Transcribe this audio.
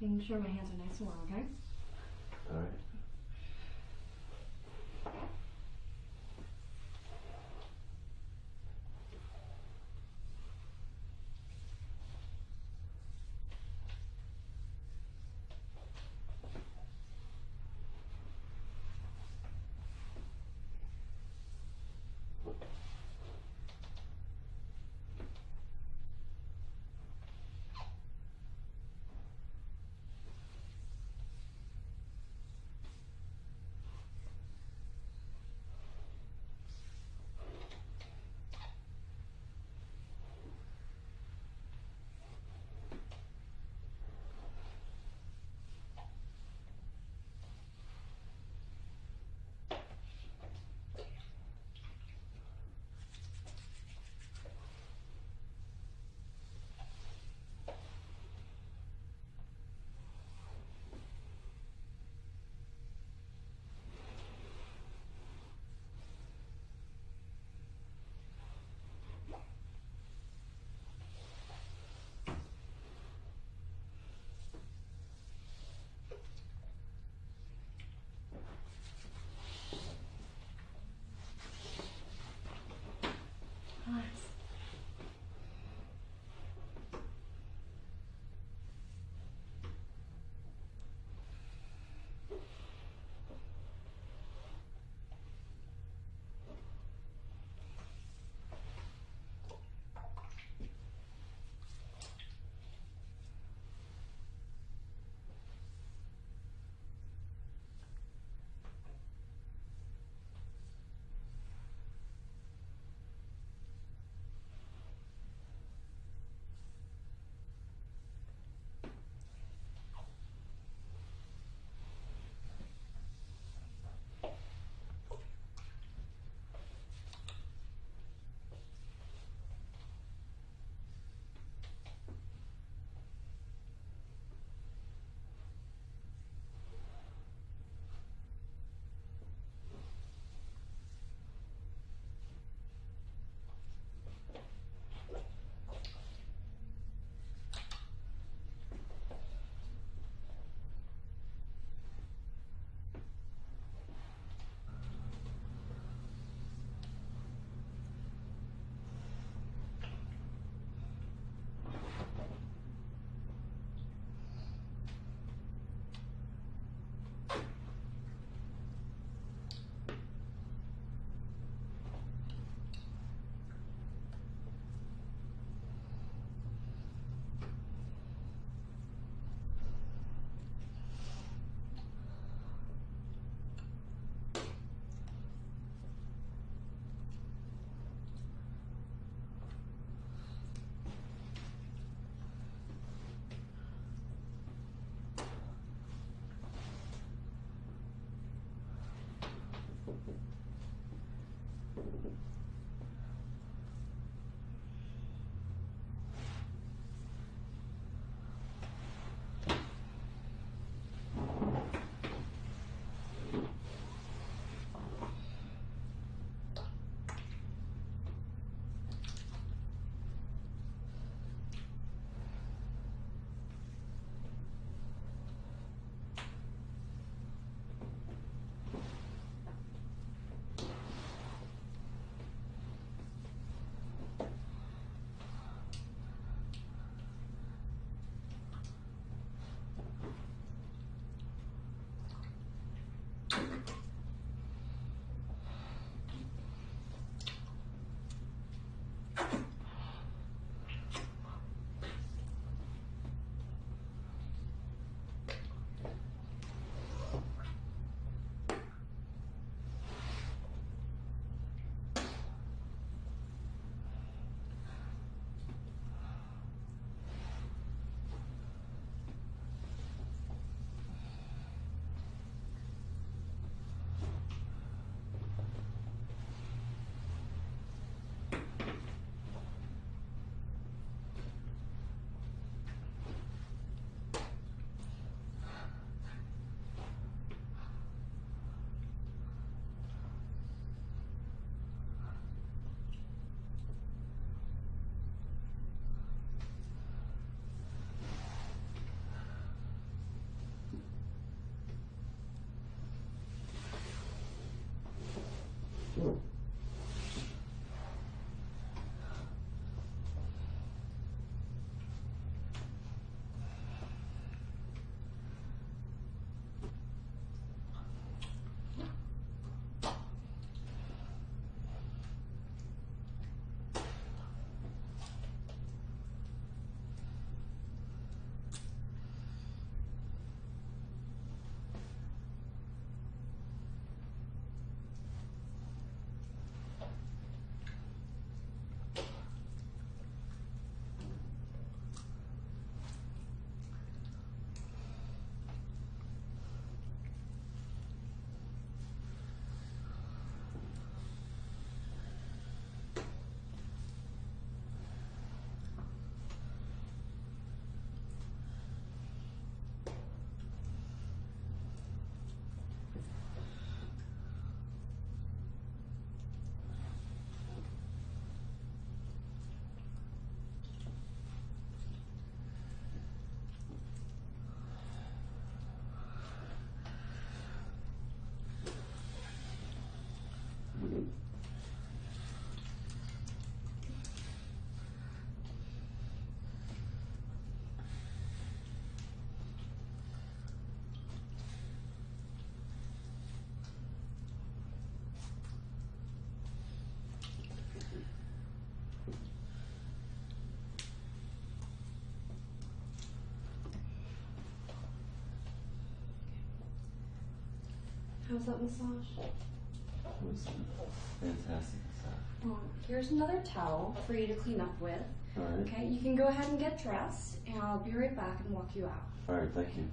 Making sure my hands are nice and warm, okay? All right. How's that massage? It was fantastic massage. Um, here's another towel for you to clean up with. All right. Okay, you can go ahead and get dressed, and I'll be right back and walk you out. All right. Thank you.